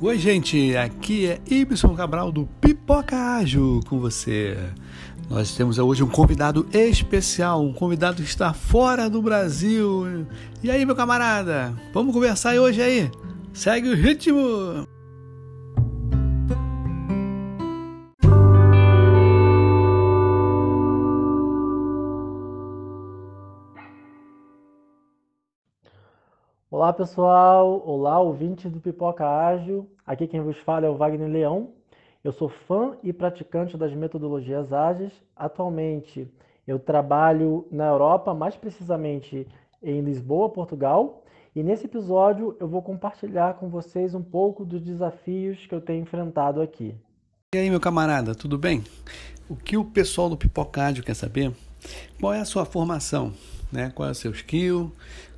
Oi, gente, aqui é Ibson Cabral do Pipoca Ágil com você. Nós temos hoje um convidado especial, um convidado que está fora do Brasil. E aí, meu camarada, vamos conversar hoje aí? Segue o ritmo! Olá pessoal, olá ouvintes do Pipoca Ágil. Aqui quem vos fala é o Wagner Leão. Eu sou fã e praticante das metodologias ágeis. Atualmente eu trabalho na Europa, mais precisamente em Lisboa, Portugal. E nesse episódio eu vou compartilhar com vocês um pouco dos desafios que eu tenho enfrentado aqui. E aí, meu camarada, tudo bem? O que o pessoal do Pipoca Ágil quer saber? Qual é a sua formação? Né? Qual é o seu skill?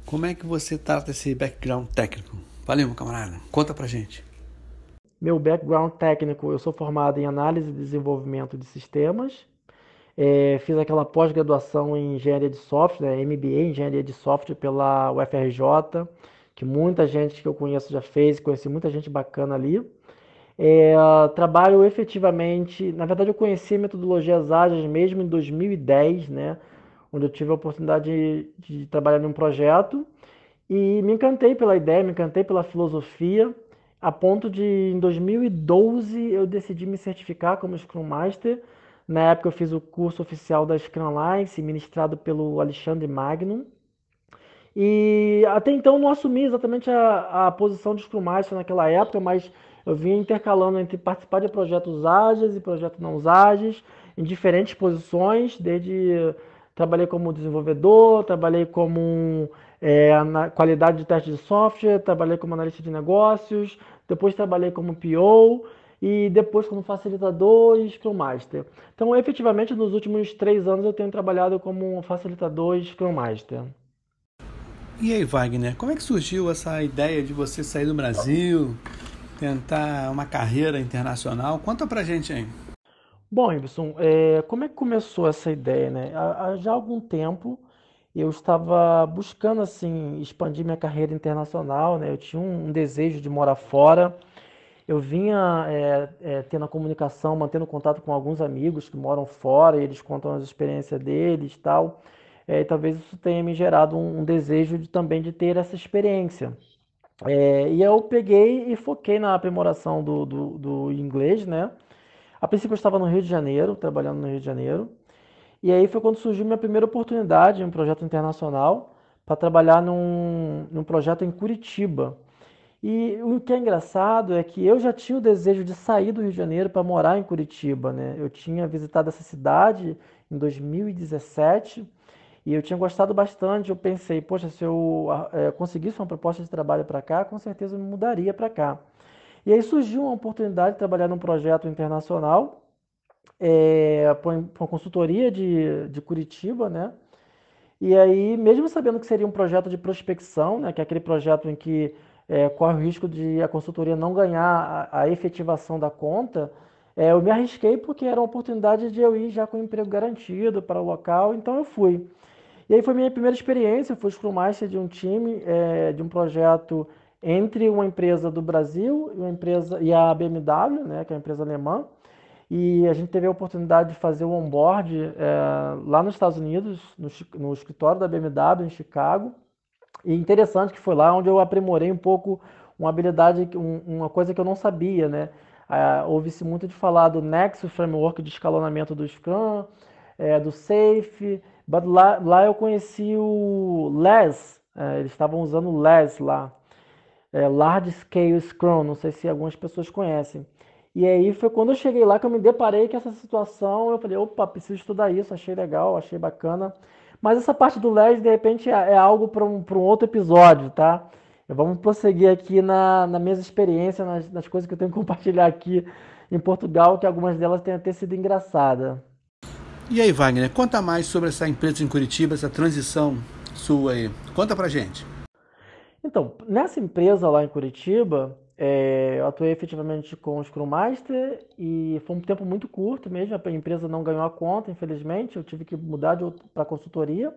Como é que você trata esse background técnico? Valeu, meu camarada. Conta pra gente. Meu background técnico, eu sou formado em análise e desenvolvimento de sistemas. É, fiz aquela pós-graduação em engenharia de software, né, MBA em engenharia de software pela UFRJ, que muita gente que eu conheço já fez, conheci muita gente bacana ali. É, trabalho efetivamente, na verdade eu conheci metodologias ágeis mesmo em 2010, né? onde eu tive a oportunidade de, de trabalhar num projeto e me encantei pela ideia, me encantei pela filosofia, a ponto de em 2012 eu decidi me certificar como Scrum Master. Na época eu fiz o curso oficial da Scrum Alliance, ministrado pelo Alexandre Magnum. E até então não assumi exatamente a, a posição de Scrum Master naquela época, mas eu vinha intercalando entre participar de projetos ágeis e projetos não ágeis, em diferentes posições, desde Trabalhei como desenvolvedor, trabalhei como é, na qualidade de teste de software, trabalhei como analista de negócios, depois trabalhei como PO e depois como facilitador e Scrum Master. Então, efetivamente, nos últimos três anos eu tenho trabalhado como facilitador e Scrum Master. E aí, Wagner, como é que surgiu essa ideia de você sair do Brasil, tentar uma carreira internacional? Conta pra gente aí. Bom, Ibson, é, como é que começou essa ideia, né? Há, há já algum tempo eu estava buscando assim expandir minha carreira internacional, né? Eu tinha um, desejo de morar fora. Eu vinha é, é, tendo a comunicação, mantendo contato com alguns amigos que moram fora e eles contam as experiências deles, tal. É, e talvez isso tenha me gerado um, um desejo de, também de ter essa experiência. E eu peguei e foquei na aprimoração do, do, do inglês, né? A princípio eu estava no Rio de Janeiro, trabalhando no Rio de Janeiro. E aí foi quando surgiu minha primeira oportunidade um projeto internacional para trabalhar num, num projeto em Curitiba. E o que é engraçado é que eu já tinha o desejo de sair do Rio de Janeiro para morar em Curitiba, né? Eu tinha visitado essa cidade em 2017 e eu tinha gostado bastante. Eu pensei, poxa, se eu é, conseguisse uma proposta de trabalho para cá, com certeza eu me mudaria para cá. E aí surgiu uma oportunidade de trabalhar num projeto internacional é, para uma consultoria de, de Curitiba, né? E aí, mesmo sabendo que seria um projeto de prospecção, né, que é aquele projeto em que é, corre o risco de a consultoria não ganhar a, a efetivação da conta, é, eu me arrisquei porque era uma oportunidade de eu ir já com emprego garantido para o local, então eu fui. E aí foi minha primeira experiência, eu fui Scrum Master de um time, é, de um projeto entre uma empresa do Brasil e, uma empresa, e a BMW, né, que é a empresa alemã. E a gente teve a oportunidade de fazer o onboard é, lá nos Estados Unidos, no, no, escritório da BMW em Chicago. E interessante que foi lá onde eu aprimorei um pouco uma habilidade, um, uma coisa que eu não sabia, né? É, Ouve-se muito de falar do Nexus Framework de escalonamento do Scrum, é, do Safe, mas lá, lá eu conheci o LES, é, eles estavam usando o LES lá é, Large Scale Scrum, não sei se algumas pessoas conhecem. E aí foi quando eu cheguei lá que eu me deparei com essa situação, eu falei, opa, preciso estudar isso, achei legal, achei bacana. Mas essa parte do LED, de repente, é, é algo para um, um outro episódio, tá? Vamos prosseguir aqui na, na minha experiência, nas, nas coisas que eu tenho que compartilhar aqui em Portugal, que algumas delas tenham até sido engraçadas. E aí, Wagner, conta mais sobre essa empresa em Curitiba, essa transição sua aí. Conta pra gente. Então, nessa empresa lá em Curitiba, é, eu atuei efetivamente com o Scrum Master e foi um tempo muito curto mesmo. A empresa não ganhou a conta, infelizmente. Eu tive que mudar para consultoria.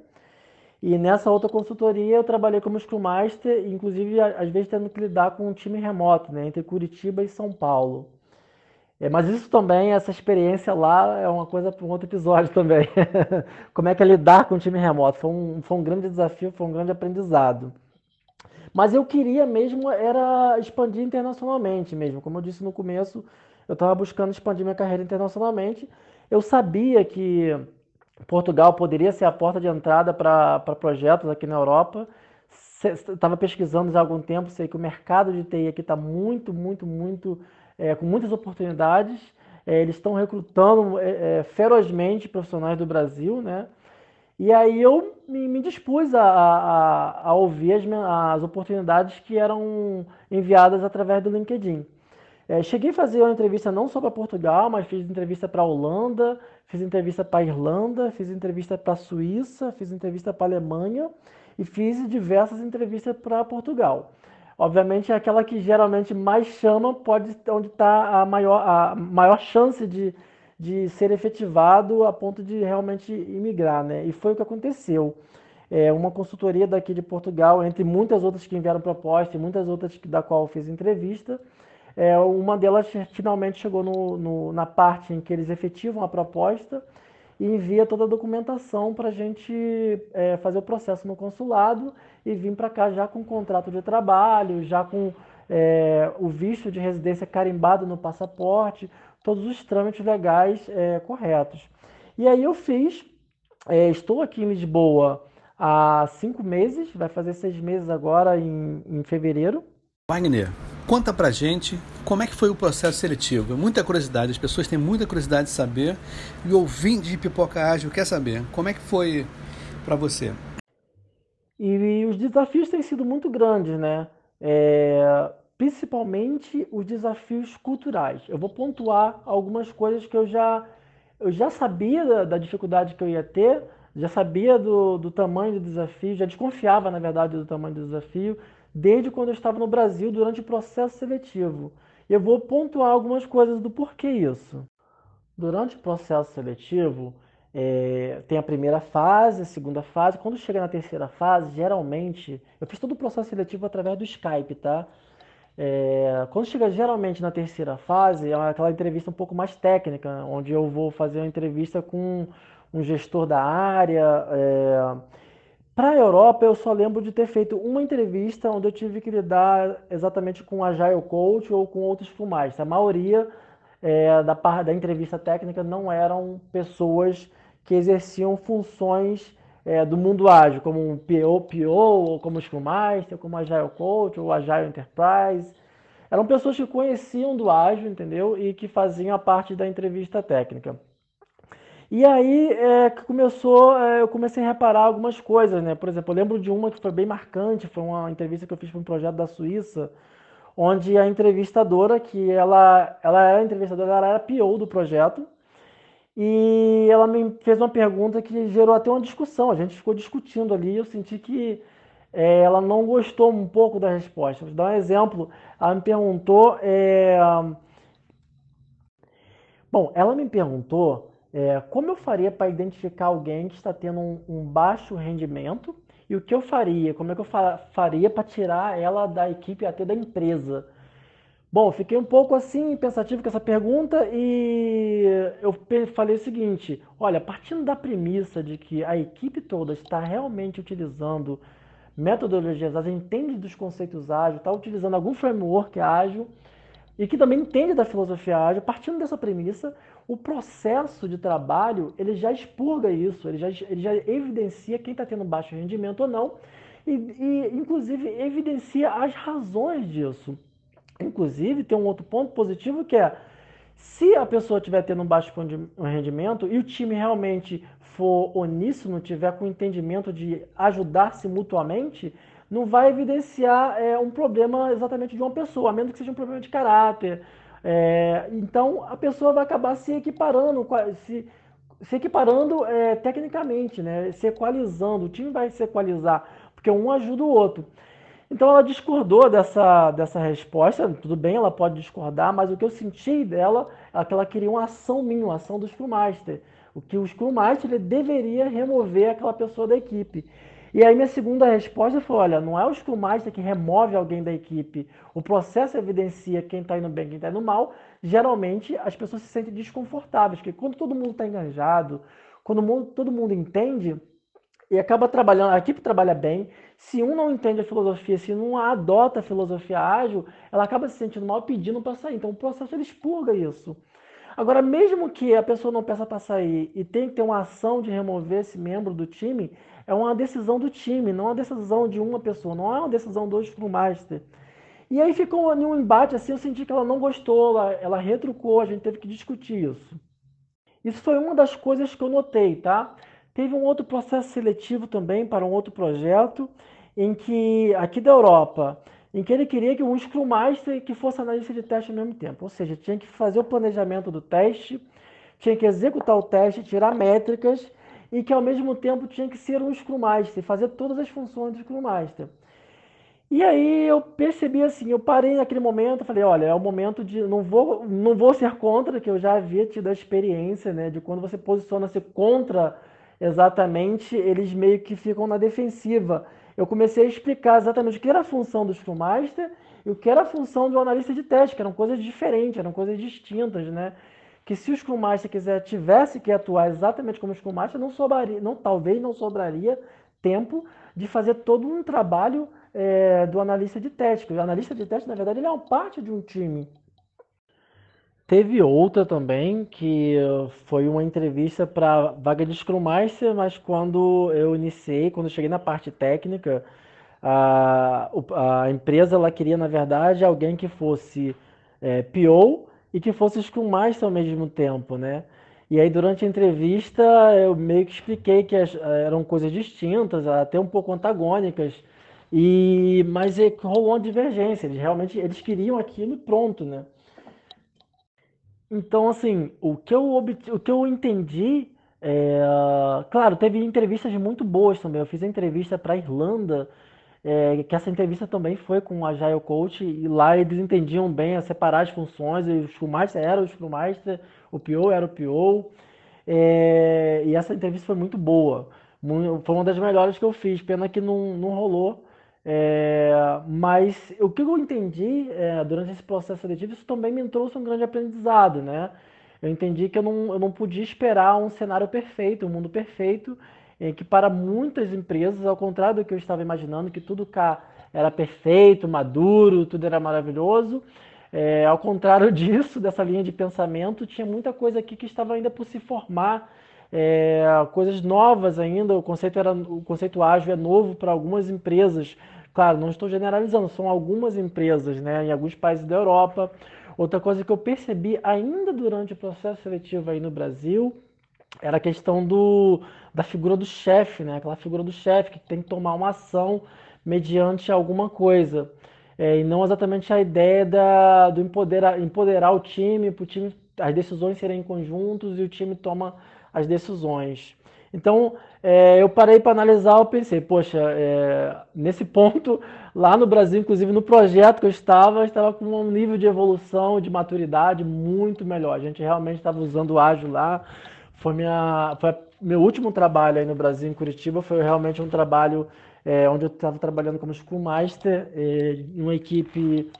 E nessa outra consultoria eu trabalhei como Scrum Master, inclusive às vezes tendo que lidar com um time remoto, né, entre Curitiba e São Paulo. É, mas isso também, essa experiência lá é uma coisa para um outro episódio também. Como é que é lidar com um time remoto? Foi um, foi um grande desafio, foi um grande aprendizado. Mas eu queria mesmo era expandir internacionalmente mesmo. Como eu disse no começo, eu estava buscando expandir minha carreira internacionalmente. Eu sabia que Portugal poderia ser a porta de entrada para projetos aqui na Europa. Estava pesquisando já há algum tempo, sei que o mercado de TI aqui está muito, muito, muito, é, com muitas oportunidades. É, eles estão recrutando é, é, ferozmente profissionais do Brasil, né? E aí eu me, me dispus a, a, a ouvir as, as, oportunidades que eram enviadas através do LinkedIn. É, cheguei a fazer uma entrevista não só para Portugal, mas fiz entrevista para a Holanda, fiz entrevista para a Irlanda, fiz entrevista para a Suíça, fiz entrevista para a Alemanha e fiz diversas entrevistas para Portugal. Obviamente, aquela que geralmente mais chama pode onde está a maior, a maior chance de, de ser efetivado a ponto de realmente imigrar, né? E foi o que aconteceu. É uma consultoria daqui de Portugal, entre muitas outras que enviaram proposta e muitas outras da qual eu fiz entrevista, é, uma delas finalmente chegou no, no, na parte em que eles efetivam a proposta e envia toda a documentação para a gente é, fazer o processo no consulado e vir para cá já com contrato de trabalho, já com é, o visto de residência carimbado no passaporte, todos os trâmites legais é, corretos. E aí eu fiz, é, estou aqui em Lisboa há cinco meses, vai fazer seis meses agora em, em fevereiro. Wagner, conta pra gente como é que foi o processo seletivo. É muita curiosidade, as pessoas têm muita curiosidade de saber e o ouvinte de Pipoca Ágil quer saber. Como é que foi para você? E, e, os desafios têm sido muito grandes, né? É, principalmente os desafios culturais. Eu vou pontuar algumas coisas que eu já, eu já sabia da, da dificuldade que eu ia ter, já sabia do, do tamanho do desafio, já desconfiava, na verdade, do tamanho do desafio, desde quando eu estava no Brasil durante o processo seletivo. Eu vou pontuar algumas coisas do porquê isso. Durante o processo seletivo, é, tem a primeira fase, a segunda fase. Quando chega na terceira fase, geralmente, eu fiz todo o processo seletivo através do Skype, tá? É, quando chega geralmente na terceira fase, é aquela entrevista um pouco mais técnica, onde eu vou fazer uma entrevista com um gestor da área. É... Para a Europa, eu só lembro de ter feito uma entrevista onde eu tive que lidar exatamente com Agile Coach ou com outros fumais. A maioria é, da, da entrevista técnica não eram pessoas que exerciam funções é, do mundo ágil, como um PO, ou como Scrum Master, como Agile Coach, ou Agile Enterprise. Eram pessoas que conheciam do ágil, entendeu? E que faziam a parte da entrevista técnica. E aí é, começou, é, eu comecei a reparar algumas coisas, né? Por exemplo, eu lembro de uma que foi bem marcante, foi uma entrevista que eu fiz para um projeto da Suíça, onde a entrevistadora, que ela, ela era entrevistadora, ela era PO do projeto, e ela me fez uma pergunta que gerou até uma discussão. A gente ficou discutindo ali. Eu senti que é, ela não gostou um pouco da resposta. Vou dar um exemplo. Ela me perguntou. É... Bom, ela me perguntou é, como eu faria para identificar alguém que está tendo um, um, baixo rendimento e o que eu faria, como é que eu faria para tirar ela da equipe até da empresa. Bom, fiquei um pouco assim pensativo com essa pergunta e eu falei o seguinte: olha, partindo da premissa de que a equipe toda está realmente utilizando metodologias ágeis, entende dos conceitos ágeis, está utilizando algum framework ágil e que também entende da filosofia ágil, partindo dessa premissa, o processo de trabalho ele já expurga isso, ele já, ele já evidencia quem está tendo baixo rendimento ou não e, e inclusive evidencia as razões disso. Inclusive, tem um outro ponto positivo que é se a pessoa estiver tendo um baixo rendimento e o time realmente for oníssono, tiver com entendimento de ajudar-se mutuamente, não vai evidenciar é, um problema exatamente de uma pessoa, a menos que seja um problema de caráter. É, então a pessoa vai acabar se equiparando, se, se equiparando é, tecnicamente, né? se equalizando, o time vai se equalizar, porque um ajuda o outro. Então ela discordou dessa, dessa resposta, tudo bem, ela pode discordar, mas o que eu senti dela é que ela queria uma ação minha, uma ação do Scrum Master. O que o Scrum Master ele deveria remover aquela pessoa da equipe. E aí minha segunda resposta foi, olha, não é o Scrum Master que remove alguém da equipe. O processo evidencia quem está indo bem quem está indo mal. Geralmente as pessoas se sentem desconfortáveis, porque quando todo mundo está enganjado, quando mundo, todo mundo entende e acaba trabalhando, a equipe trabalha bem, se um não entende a filosofia, se não adota a filosofia ágil, ela acaba se sentindo mal pedindo para sair. Então o processo ele expurga isso. Agora, mesmo que a pessoa não peça para sair e tem que ter uma ação de remover esse membro do time, é uma decisão do time, não é uma decisão de uma pessoa, não é uma decisão do Scrum Master. E aí ficou um embate assim, eu senti que ela não gostou, ela, ela retrucou, a gente teve que discutir isso. Isso foi uma das coisas que eu notei, tá? Teve um outro processo seletivo também para um outro projeto, em que, aqui da Europa, em que ele queria que um Scrum que fosse analista de teste ao mesmo tempo. Ou seja, tinha que fazer o planejamento do teste, tinha que executar o teste, tirar métricas, e que ao mesmo tempo tinha que ser um Scrum Master, fazer todas as funções do Scrum Master. E aí eu percebi assim, eu parei naquele momento, falei, olha, é o momento de não vou não vou ser contra, que eu já havia tido a experiência, né, de quando você posiciona-se contra exatamente, eles meio que ficam na defensiva. Eu comecei a explicar exatamente o que era a função do Scrum Master e o que era a função do analista de teste, que eram coisas diferentes, eram coisas distintas, né? Que se o Scrum Master quiser, tivesse que atuar exatamente como o Scrum Master, não sobraria, não, talvez não sobraria tempo de fazer todo um trabalho é, do analista de teste. O analista de teste, na verdade, ele é uma parte de um time. Teve outra também, que foi uma entrevista para vaga de Scrum Master, mas quando eu iniciei, quando eu cheguei na parte técnica, a, a empresa ela queria, na verdade, alguém que fosse é, PO e que fosse Scrum Master ao mesmo tempo, né? E aí, durante a entrevista, eu meio que expliquei que as, eram coisas distintas, até um pouco antagônicas, e mas é, rolou uma divergência. Eles realmente eles queriam aquilo e pronto, né? Então, assim, o que eu, o que eu entendi, é, claro, teve entrevistas muito boas também. Eu fiz a entrevista para a Irlanda, é, que essa entrevista também foi com o Agile Coach, e lá eles entendiam bem a separar as funções, e o Scrum Master era o Scrum Master, o PO era o PO, é, e essa entrevista foi muito boa. Foi uma das melhores que eu fiz, pena que não, não rolou é, mas o que eu entendi é, durante esse processo seletivo, isso também me trouxe um grande aprendizado, né? Eu entendi que eu não, eu não podia esperar um cenário perfeito, um mundo perfeito, em que para muitas empresas, ao contrário do que eu estava imaginando, que tudo cá era perfeito, maduro, tudo era maravilhoso, é, ao contrário disso, dessa linha de pensamento, tinha muita coisa aqui que estava ainda por se formar, é, coisas novas ainda. O conceito era o conceito ágil é novo para algumas empresas, Claro, não estou generalizando, são algumas empresas, né, em alguns países da Europa. Outra coisa que eu percebi ainda durante o processo seletivo aí no Brasil era a questão do, da figura do chefe, né? Aquela figura do chefe que tem que tomar uma ação mediante alguma coisa. É, e não exatamente a ideia da, do empoderar, empoderar o time, o time, as decisões serem conjuntos e o time toma as decisões. Então, é, eu parei para analisar, eu pensei, poxa, é, nesse ponto, lá no Brasil, inclusive no projeto que eu estava, eu estava com um nível de evolução, de maturidade muito melhor. A gente realmente estava usando o ágil lá. Foi, minha, foi meu último trabalho aí no Brasil, em Curitiba, foi realmente um trabalho é, onde eu estava trabalhando como Scrum Master, é, uma equipe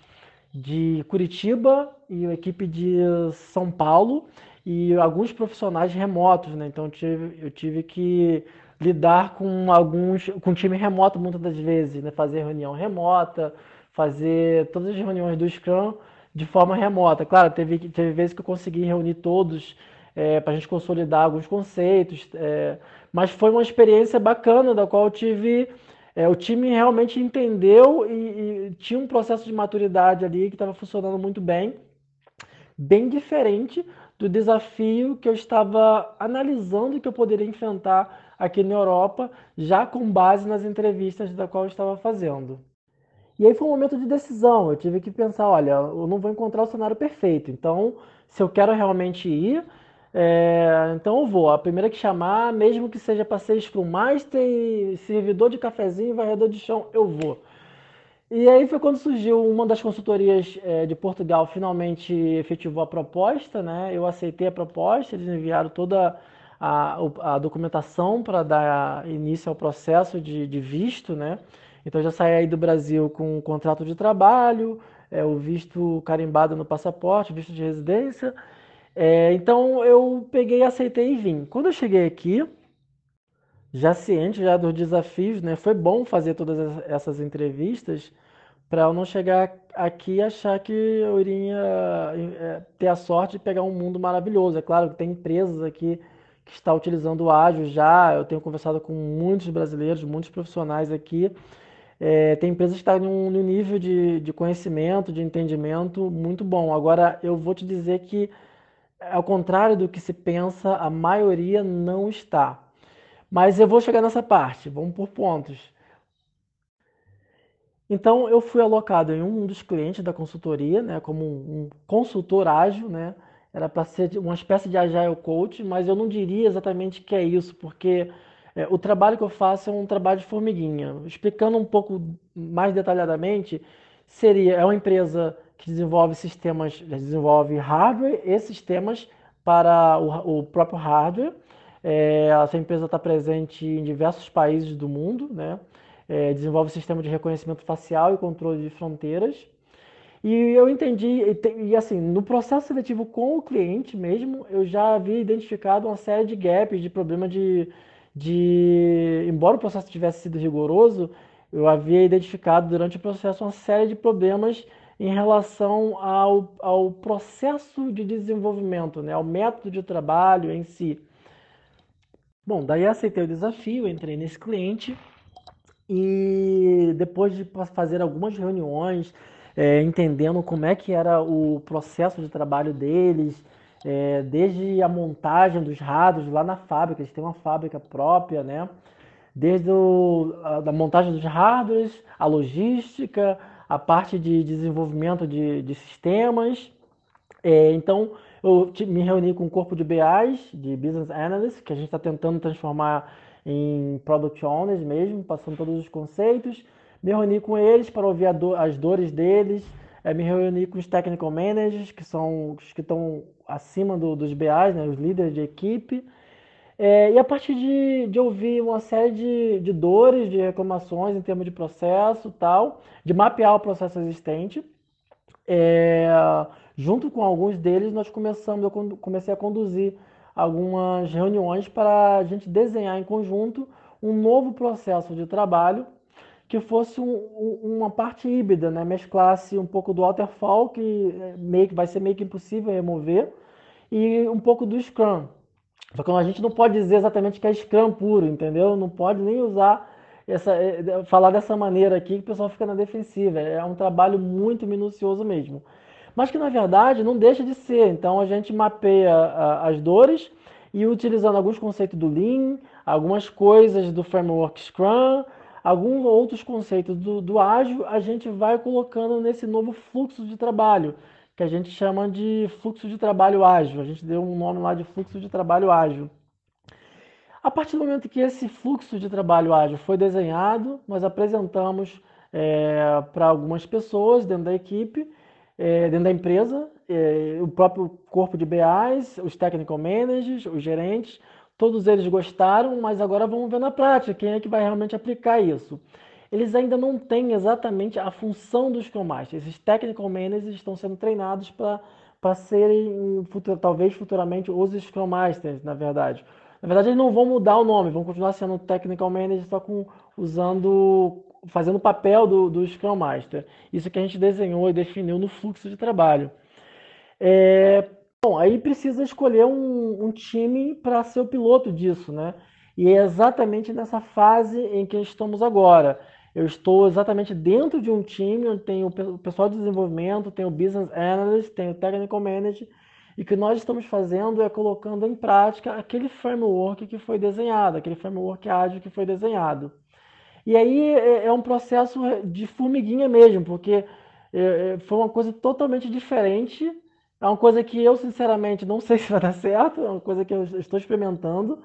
de Curitiba e uma equipe de São Paulo e alguns profissionais remotos, né? Então eu tive, eu tive que lidar com alguns com time remoto muitas das vezes, né? Fazer reunião remota, fazer todas as reuniões do Scrum de forma remota. Claro, teve, teve vezes que eu consegui reunir todos é, para a gente consolidar alguns conceitos, é, mas foi uma experiência bacana da qual eu tive é, o time realmente entendeu e, e, tinha um processo de maturidade ali que estava funcionando muito bem, bem diferente do desafio que eu estava analisando que eu poderia enfrentar aqui na Europa, já com base nas entrevistas da qual eu estava fazendo. E aí foi um momento de decisão. Eu tive que pensar, olha, eu não vou encontrar o cenário perfeito. Então, se eu quero realmente ir, é, então eu vou. A primeira que chamar, mesmo que seja para ser Scrum Master, servidor de cafezinho, varredor de chão, eu vou. E aí foi quando surgiu uma das consultorias é, de Portugal, finalmente efetivou a proposta, né? Eu aceitei a proposta, eles enviaram toda a, a documentação para dar início ao processo de, de, visto, né? Então já saí aí do Brasil com um contrato de trabalho, é, o visto carimbado no passaporte, visto de residência. É, então eu peguei, aceitei e vim. Quando eu cheguei aqui, já ciente já dos desafios, né? Foi bom fazer todas essas entrevistas para eu não chegar aqui e achar que eu iria é, ter a sorte de pegar um mundo maravilhoso. É claro que tem empresas aqui que está utilizando o ágil já. Eu tenho conversado com muitos brasileiros, muitos profissionais aqui. É, tem empresas que estão no nível de, de conhecimento, de entendimento muito bom. Agora, eu vou te dizer que, ao contrário do que se pensa, a maioria não está. Mas eu vou chegar nessa parte, vamos por pontos. Então, eu fui alocado em um dos clientes da consultoria, né, como um, consultor ágil, né, era para ser uma espécie de agile coach, mas eu não diria exatamente que é isso, porque é, o trabalho que eu faço é um trabalho de formiguinha. Explicando um pouco mais detalhadamente, seria é uma empresa que desenvolve sistemas, desenvolve hardware e sistemas para o, o próprio hardware. É, essa empresa está presente em diversos países do mundo, né? É, desenvolve sistema de reconhecimento facial e controle de fronteiras. E eu entendi, e, assim, no processo seletivo com o cliente mesmo, eu já havia identificado uma série de gaps, de problema de, de. Embora o processo tivesse sido rigoroso, eu havia identificado durante o processo uma série de problemas em relação ao, ao processo de desenvolvimento, né, ao método de trabalho em si. Bom, daí aceitei o desafio, entrei nesse cliente e depois de fazer algumas reuniões, é, entendendo como é que era o processo de trabalho deles, é, desde a montagem dos rados lá na fábrica, eles têm uma fábrica própria, né? Desde o, a montagem dos hardwares, a logística, a parte de desenvolvimento de, de sistemas. É, então, eu me reuni com um corpo de BAs, de Business Analysts, que a gente está tentando transformar em Product Owners mesmo, passando todos os conceitos. Me reuni com eles para ouvir do, as dores deles, é, me reuni com os technical managers, que são os que estão acima do, dos BAs, né, os líderes de equipe, é, e a partir de, de, ouvir uma série de, de dores, de reclamações em termos de processo tal, de mapear o processo existente, é, junto com alguns deles, nós começamos, eu comecei a conduzir algumas reuniões para a gente desenhar em conjunto um novo processo de trabalho que fosse um, uma parte híbrida, né? mesclasse um pouco do waterfall, que é meio, vai ser meio que impossível remover, e um pouco do Scrum. Só que a gente não pode dizer exatamente que é Scrum puro, entendeu? Não pode nem usar essa, é, falar dessa maneira aqui que o pessoal fica na defensiva. É um trabalho muito minucioso mesmo. Mas que na verdade não deixa de ser. Então a gente mapeia as dores e utilizando alguns conceitos do Lean, algumas coisas do framework Scrum, alguns outros conceitos do, do ágil a gente vai colocando nesse novo fluxo de trabalho, que a gente chama de fluxo de trabalho ágil. A gente deu um nome lá de fluxo de trabalho ágil. A partir do momento que esse fluxo de trabalho ágil foi desenhado, nós apresentamos é, para algumas pessoas dentro da equipe, é, dentro da empresa, é, o próprio corpo de BAs, os technical managers, os gerentes, Todos eles gostaram, mas agora vamos ver na prática quem é que vai realmente aplicar isso. Eles ainda não têm exatamente a função dos Scrum Masters. Esses Technical Managers estão sendo treinados para serem, futuro, talvez futuramente, os Scrum Masters, na verdade. Na verdade, eles não vão mudar o nome, vão continuar sendo Technical Managers, só com, usando, fazendo o papel do, do Scrum Master. Isso que a gente desenhou e definiu no fluxo de trabalho. É, Bom, aí precisa escolher um, um time para ser o piloto disso, né? E é exatamente nessa fase em que estamos agora. Eu estou exatamente dentro de um time onde tem o pessoal de desenvolvimento, tem o business analyst, tem o technical manager, e o que nós estamos fazendo é colocando em prática aquele framework que foi desenhado, aquele framework ágil que foi desenhado. E aí é, é um processo de formiguinha mesmo, porque é, é, foi uma coisa totalmente diferente é uma coisa que eu, sinceramente, não sei se vai dar certo, é uma coisa que eu estou experimentando.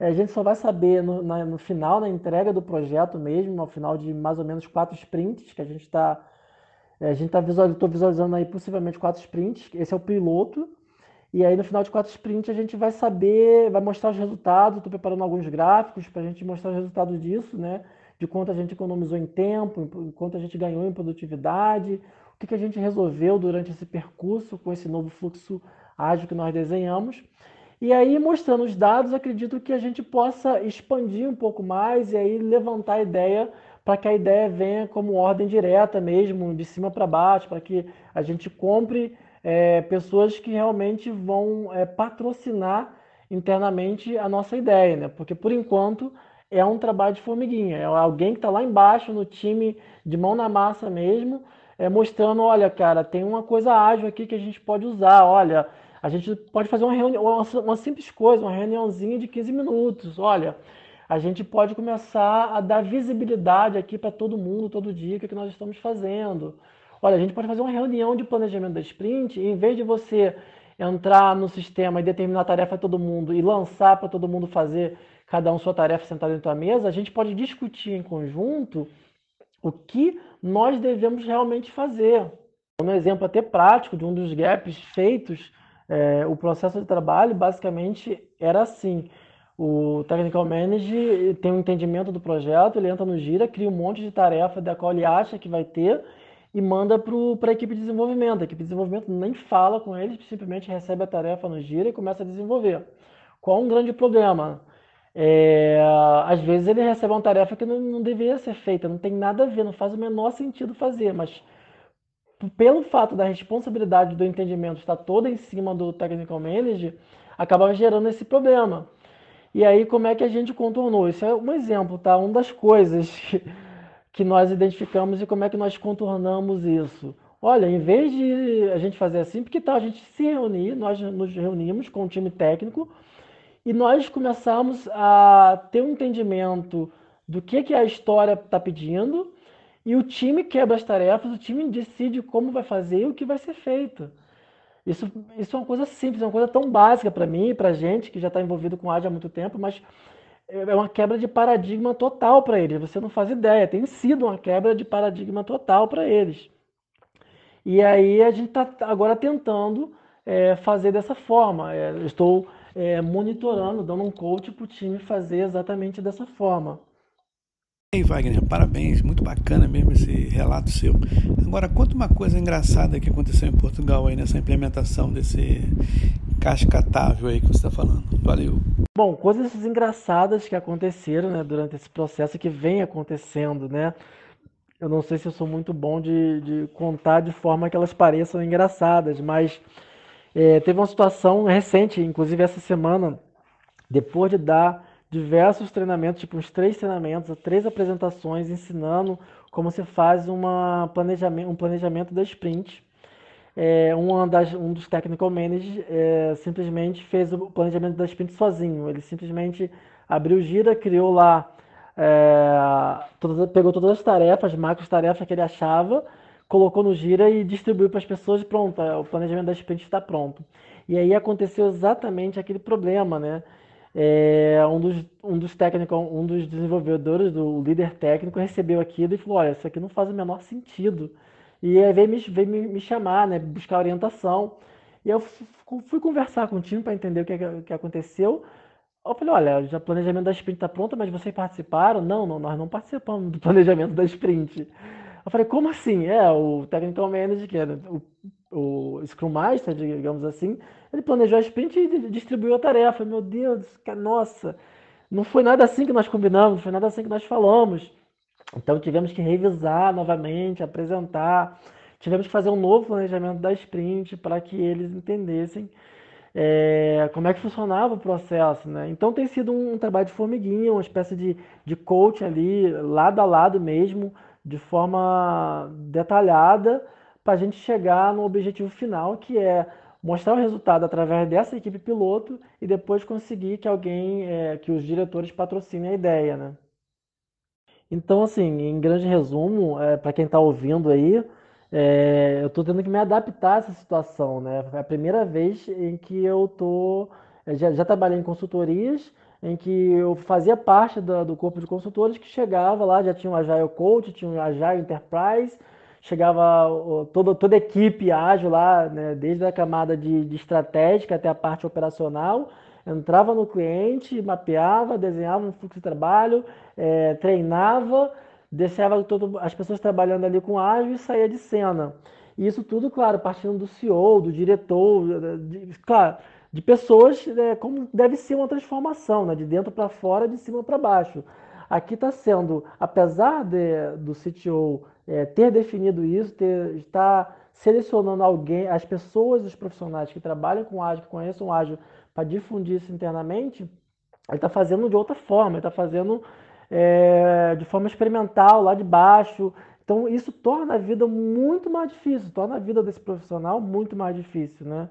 a gente só vai saber no, na, no final, na entrega do projeto mesmo, ao final de mais ou menos quatro sprints que a gente está a gente está visualizando, visualizando aí possivelmente quatro sprints. Esse é o piloto. E aí no final de quatro sprints a gente vai saber, vai mostrar os resultados. Estou preparando alguns gráficos para a gente mostrar os resultados disso, né? De quanto a gente economizou em tempo, quanto a gente ganhou em produtividade, o que, que a gente resolveu durante esse percurso com esse novo fluxo ágil que nós desenhamos. E aí, mostrando os dados, acredito que a gente possa expandir um pouco mais e aí levantar a ideia para que a ideia venha como ordem direta mesmo, de cima para baixo, para que a gente compre é, pessoas que realmente vão é, patrocinar internamente a nossa ideia, né? Porque por enquanto é um trabalho de formiguinha, é alguém que está lá embaixo no time de mão na massa mesmo, é, mostrando, olha, cara, tem uma coisa ágil aqui que a gente pode usar, olha, a gente pode fazer uma reunião, uma, simples coisa, uma reuniãozinha de 15 minutos, olha, a gente pode começar a dar visibilidade aqui para todo mundo, todo dia, o que, é que nós estamos fazendo. Olha, a gente pode fazer uma reunião de planejamento da sprint, e em vez de você entrar no sistema e determinar a tarefa a todo mundo e lançar para todo mundo fazer cada um sua tarefa sentado em tua mesa, a gente pode discutir em conjunto o que nós devemos realmente fazer. Um exemplo até prático de um dos gaps feitos, é, o processo de trabalho basicamente era assim. O Technical Manager tem um entendimento do projeto, ele entra no Gira, cria um monte de tarefa da qual ele acha que vai ter e manda para a equipe de desenvolvimento. A equipe de desenvolvimento nem fala com eles, simplesmente recebe a tarefa no Gira e começa a desenvolver. Qual um grande problema? É, às vezes ele recebe uma tarefa que não, não deveria ser feita, não tem nada a ver, não faz o menor sentido fazer, mas pelo fato da responsabilidade do entendimento estar toda em cima do Technical Manager, acaba gerando esse problema. E aí, como é que a gente contornou? Isso é um exemplo, tá? Uma das coisas que, que nós identificamos e como é que nós contornamos isso. Olha, em vez de a gente fazer assim, porque tal a gente se reunir, nós nos reunimos com o time técnico e nós começamos a ter um entendimento do que, que a história está pedindo e o time quebra as tarefas, o time decide como vai fazer e o que vai ser feito. Isso, isso é uma coisa simples, é uma coisa tão básica para mim e para gente que já está envolvido com ágil há muito tempo, mas é uma quebra de paradigma total para eles. Você não faz ideia, tem sido uma quebra de paradigma total para eles. E aí a gente está agora tentando é, fazer dessa forma. É, estou é, monitorando, dando um coach para o time fazer exatamente dessa forma. Ei, Wagner, parabéns, muito bacana mesmo esse relato seu. Agora, conta uma coisa engraçada que aconteceu em Portugal aí nessa implementação desse cascatável aí que você está falando. Valeu. Bom, coisas engraçadas que aconteceram né, durante esse processo que vem acontecendo, né? Eu não sei se eu sou muito bom de, de contar de forma que elas pareçam engraçadas, mas é, teve uma situação recente, inclusive essa semana, depois de dar diversos treinamentos, tipo uns três treinamentos, três apresentações ensinando como se faz uma planejamento, um planejamento da sprint. É, uma das, um dos technical managers é, simplesmente fez o planejamento da sprint sozinho. Ele simplesmente abriu Gira, criou lá, é, pegou todas as tarefas, macros tarefas que ele achava, colocou no Gira e distribuiu para as pessoas e pronto, é, o planejamento da sprint está pronto. E aí aconteceu exatamente aquele problema, né? é, um, dos, um dos técnicos, um dos desenvolvedores, do líder técnico, recebeu aquilo e falou, olha, isso aqui não faz o menor sentido. E aí veio me, veio me, me chamar, né, buscar orientação. E eu fui conversar com o time para entender o que, que aconteceu. Eu falei, olha, já o planejamento da sprint está pronto, mas vocês participaram? Não, não, nós não participamos do planejamento da sprint. Eu falei, como assim? É, o Technical Manager, que era o, o Scrum Master, digamos assim, ele planejou a sprint e distribuiu a tarefa. Meu Deus, nossa, não foi nada assim que nós combinamos, não foi nada assim que nós falamos. Então tivemos que revisar novamente, apresentar, tivemos que fazer um novo planejamento da sprint para que eles entendessem é, como é que funcionava o processo. Né? Então tem sido um, um trabalho de formiguinha, uma espécie de, de coach ali, lado a lado mesmo, de forma detalhada, para a gente chegar no objetivo final, que é mostrar o resultado através dessa equipe piloto e depois conseguir que alguém, é, que os diretores patrocinem a ideia, né? Então, assim, em grande resumo, é, para quem está ouvindo aí, é, eu estou tendo que me adaptar a essa situação, né? É a primeira vez em que eu tô, é, já, já trabalhei em consultorias, em que eu fazia parte do, do corpo de consultores que chegava lá, já tinha um Agile Coach, tinha um Agile Enterprise, chegava toda, toda a equipe ágil lá, né, desde a camada de, de estratégica até a parte operacional, entrava no cliente, mapeava, desenhava um fluxo de trabalho, é, treinava, deixava todo, as pessoas trabalhando ali com ágil e saía de cena. E isso tudo, claro, partindo do CEO, do diretor, de, claro, de pessoas, né, como deve ser uma transformação, né, de dentro para fora, de cima para baixo. Aqui está sendo, apesar de, do CTO é, ter definido isso, ter, estar selecionando alguém, as pessoas, os profissionais que trabalham com ágil, que conheçam ágil, para difundir isso internamente, ele está fazendo de outra forma, ele está fazendo é, de forma experimental, lá de baixo. Então, isso torna a vida muito mais difícil, torna a vida desse profissional muito mais difícil, né?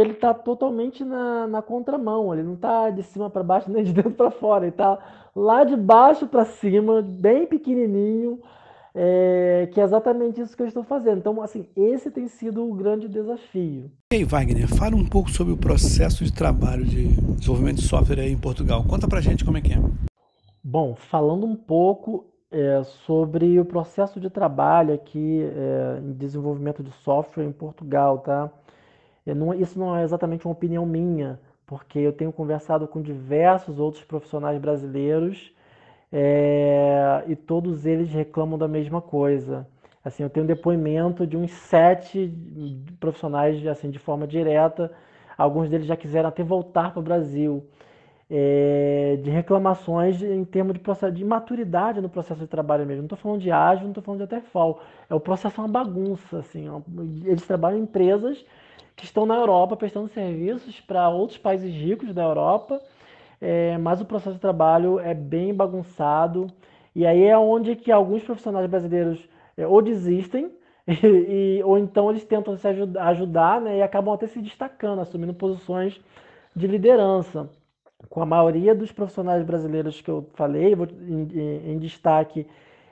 ele está totalmente na, na contramão, ele não está de cima para baixo nem de dentro para fora, ele está lá de baixo para cima, bem pequenininho, é, que é exatamente isso que eu estou fazendo. Então, assim, esse tem sido o grande desafio. E aí, Wagner, fala um pouco sobre o processo de trabalho de desenvolvimento de software aí em Portugal. Conta pra gente como é que é. Bom, falando um pouco é, sobre o processo de trabalho aqui é, em desenvolvimento de software em Portugal, tá? Não, isso não é exatamente uma opinião minha, porque eu tenho conversado com diversos outros profissionais brasileiros é, e todos eles reclamam da mesma coisa. Assim, eu tenho um depoimento de uns sete profissionais assim, de forma direta, alguns deles já quiseram até voltar para o Brasil, é, de reclamações em termos de, processo, de maturidade no processo de trabalho mesmo. Não estou falando de ágil, não estou falando de waterfall. É o processo é uma bagunça. Assim, eles trabalham em empresas que estão na Europa prestando serviços para outros países ricos da Europa, é, mas o processo de trabalho é bem bagunçado e aí é onde que alguns profissionais brasileiros é, ou desistem e, ou então eles tentam se ajudar, ajudar né, e acabam até se destacando, assumindo posições de liderança. Com a maioria dos profissionais brasileiros que eu falei, vou, em, em destaque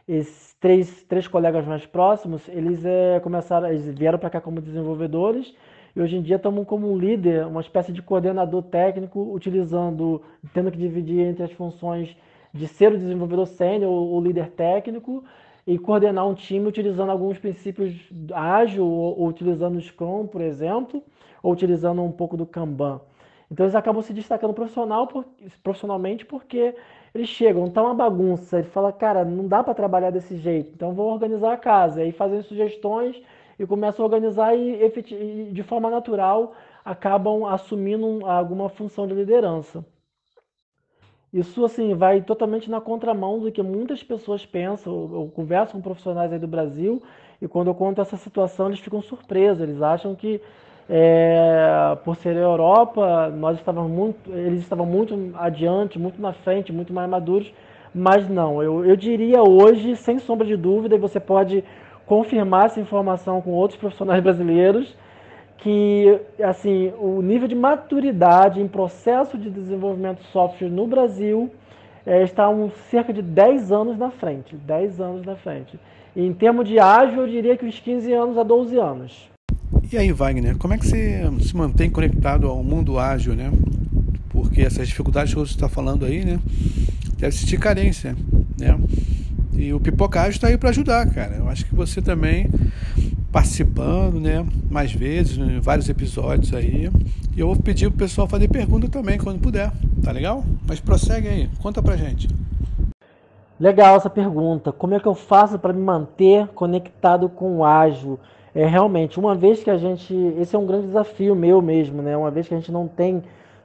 esses três, três colegas mais próximos, eles é, começaram, eles vieram para cá como desenvolvedores e hoje em dia estamos como um líder, uma espécie de coordenador técnico, utilizando, tendo que dividir entre as funções de ser o desenvolvedor sênior ou líder técnico e coordenar um time utilizando alguns princípios ágil, ou, ou utilizando o Scrum, por exemplo, ou utilizando um pouco do Kanban. Então eles acabam se destacando profissional, por, profissionalmente porque eles chegam, tá uma bagunça, ele fala, cara, não dá para trabalhar desse jeito, então vou organizar a casa, e aí fazem sugestões e começam a organizar e, e de forma natural acabam assumindo alguma função de liderança. Isso assim vai totalmente na contramão do que muitas pessoas pensam. Eu, converso com profissionais aí do Brasil e quando eu conto essa situação eles ficam surpresos. Eles acham que é, por ser a Europa nós estávamos muito, eles estavam muito adiante, muito na frente, muito mais maduros. Mas não, eu, eu diria hoje, sem sombra de dúvida, e você pode confirmar essa informação com outros profissionais brasileiros que assim o nível de maturidade em processo de desenvolvimento de software no Brasil é, está um, cerca de 10 anos na frente. 10 anos na frente. E em termos de ágil, eu diria que uns 15 anos a 12 anos. E aí, Wagner, como é que você se mantém conectado ao mundo ágil, né? Porque essas dificuldades que você está falando aí, né? Deve existir carência, né? E o Pipocagem está aí para ajudar, cara. Eu acho que você também participando, né? Mais vezes, em vários episódios aí. E eu vou pedir pro pessoal fazer pergunta também quando puder, tá legal? Mas prossegue aí, conta pra gente. Legal essa pergunta. Como é que eu faço para me manter conectado com o ágil? É realmente, uma vez que a gente, esse é um grande desafio meu mesmo, né? Uma vez que a gente não tem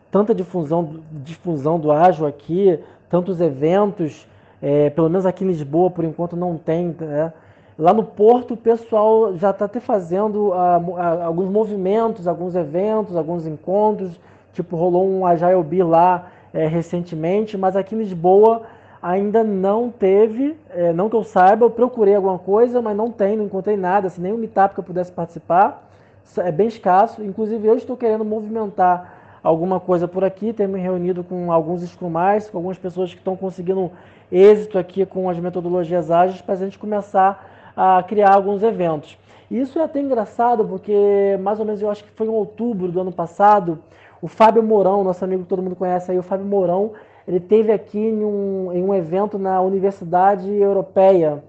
tanta difusão, difusão do ágil aqui, tantos eventos, é, pelo menos aqui em Lisboa, por enquanto, não tem. Né? Lá no Porto, o pessoal já está até fazendo ah, ah, alguns movimentos, alguns eventos, alguns encontros. Tipo, rolou um Agile Bee lá é, recentemente, mas aqui em Lisboa ainda não teve, é, não que eu saiba, eu procurei alguma coisa, mas não tem, não encontrei nada, assim, nenhum meetup que eu pudesse participar. É bem escasso. Inclusive, eu estou querendo movimentar alguma coisa por aqui, tenho me reunido com alguns Scrum com algumas pessoas que estão conseguindo êxito aqui com as metodologias ágeis para a gente começar a criar alguns eventos. Isso é até engraçado porque mais ou menos eu acho que foi em outubro do ano passado, o Fábio Mourão, nosso amigo que todo mundo conhece aí, o Fábio Mourão, ele teve aqui em um, em um evento na Universidade Europeia.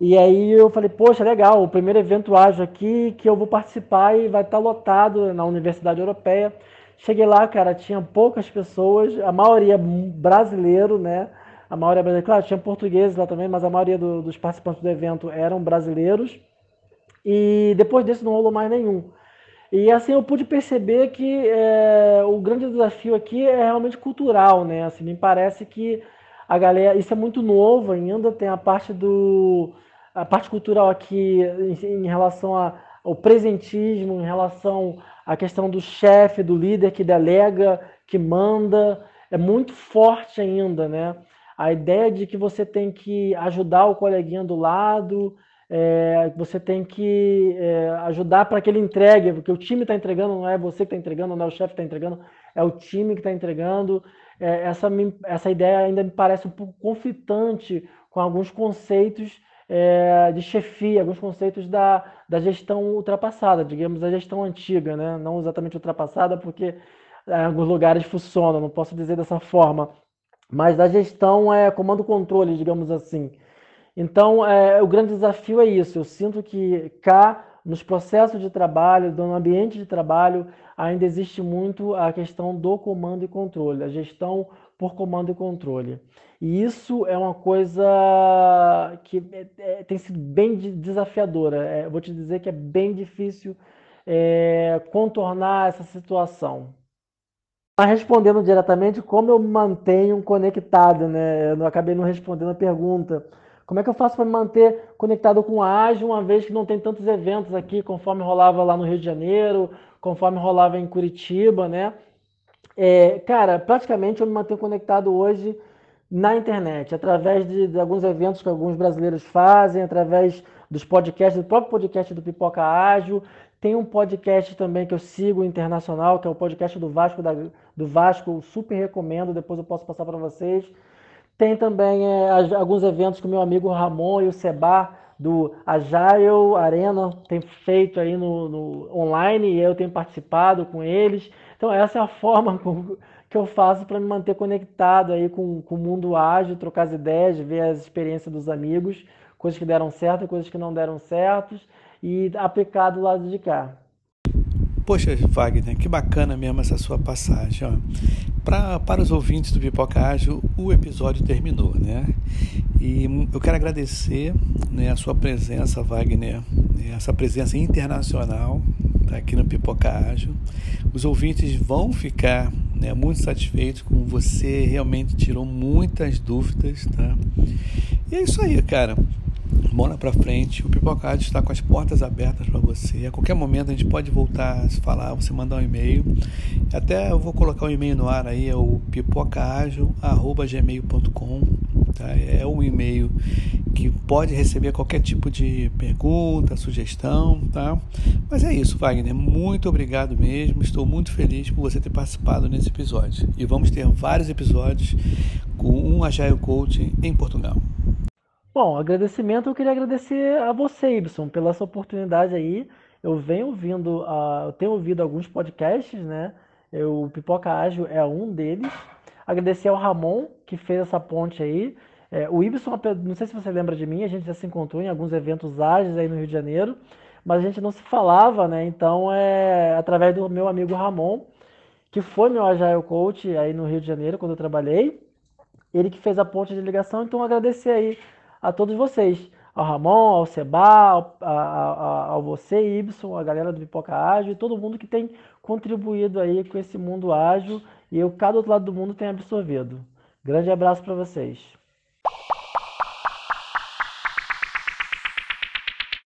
E aí eu falei, poxa, legal, o primeiro evento ágil aqui que eu vou participar e vai estar lotado na Universidade Europeia. Cheguei lá, cara, tinha poucas pessoas, a maioria brasileiro, né? A maioria brasileira, claro, tinha portugueses lá também, mas a maioria do, dos participantes do evento eram brasileiros. E depois desse não rolou mais nenhum. E assim eu pude perceber que é, o grande desafio aqui é realmente cultural, né? Assim, me parece que a galera, isso é muito novo ainda, tem a parte do a parte cultural aqui em, em relação a, ao presentismo, em relação à questão do chefe, do líder que delega, que manda, é muito forte ainda, né? A ideia de que você tem que ajudar o coleguinha do lado, é, você tem que é, ajudar para que ele entregue, porque o time está entregando, não é você que está entregando, não é o chefe que está entregando, é o time que está entregando. É, essa, essa ideia ainda me parece um pouco conflitante com alguns conceitos é, de chefia, alguns conceitos da, da gestão ultrapassada, digamos, a gestão antiga, né? não exatamente ultrapassada, porque em alguns lugares funciona, não posso dizer dessa forma, mas da gestão é comando-controle, digamos assim. Então, é, o grande desafio é isso. Eu sinto que cá, nos processos de trabalho, no ambiente de trabalho, ainda existe muito a questão do comando e controle, a gestão por comando e controle. E isso é uma coisa que é, é, tem sido bem desafiadora. É, vou te dizer que é bem difícil é, contornar essa situação. Mas respondendo diretamente, como eu me mantenho conectado, né? Eu não acabei não respondendo a pergunta. Como é que eu faço para me manter conectado com a Ágil, uma vez que não tem tantos eventos aqui, conforme rolava lá no Rio de Janeiro, conforme rolava em Curitiba, né? É, cara, praticamente eu me mantenho conectado hoje na internet, através de, de, alguns eventos que alguns brasileiros fazem, através dos podcasts, do próprio podcast do Pipoca Ágil. Tem um podcast também que eu sigo internacional, que é o podcast do Vasco, da, do Vasco, super recomendo, depois eu posso passar para vocês tem também é, alguns eventos que o meu amigo Ramon e o Seba do Agile Arena tem feito aí no, no online e eu tenho participado com eles. Então essa é a forma que eu faço para me manter conectado aí com, com o mundo ágil, trocar as ideias, ver as experiências dos amigos, coisas que deram certo, coisas que não deram certo e aplicar do lado de cá. Poxa, Wagner, que bacana mesmo essa sua passagem. Pra, para os ouvintes do Pipoca Ágil, o episódio terminou, né? E eu quero agradecer né, a sua presença, Wagner, né, essa presença internacional tá, aqui no Pipoca Ágil. Os ouvintes vão ficar né, muito satisfeitos com você, realmente tirou muitas dúvidas, tá? E é isso aí, cara bola para frente. O Pipocado está com as portas abertas para você. A qualquer momento a gente pode voltar a se falar, você mandar um e-mail. Até eu vou colocar um e-mail no ar aí, é o pipocaagil@gmail.com. Tá? É um e-mail que pode receber qualquer tipo de pergunta, sugestão, tá? Mas é isso, Wagner. Muito obrigado mesmo. Estou muito feliz por você ter participado nesse episódio. E vamos ter vários episódios com um Agile Coach em Portugal. Bom, agradecimento, eu queria agradecer a você, Ibson, pela essa oportunidade aí. Eu venho ouvindo, eu tenho ouvido alguns podcasts, né? Eu, o Pipoca Ágil é um deles. Agradecer ao Ramon, que fez essa ponte aí. É, o Ibson, não sei se você lembra de mim, a gente já se encontrou em alguns eventos ágeis aí no Rio de Janeiro, mas a gente não se falava, né? Então, é através do meu amigo Ramon, que foi meu Agile Coach aí no Rio de Janeiro, quando eu trabalhei, ele que fez a ponte de ligação, então agradecer aí a todos vocês, ao Ramon, ao Seba, ao, a, a, você, Ibson, a galera do Pipoca Ágil e todo mundo que tem contribuído aí com esse mundo ágil e eu, cada outro lado do mundo, tem absorvido. Grande abraço para vocês.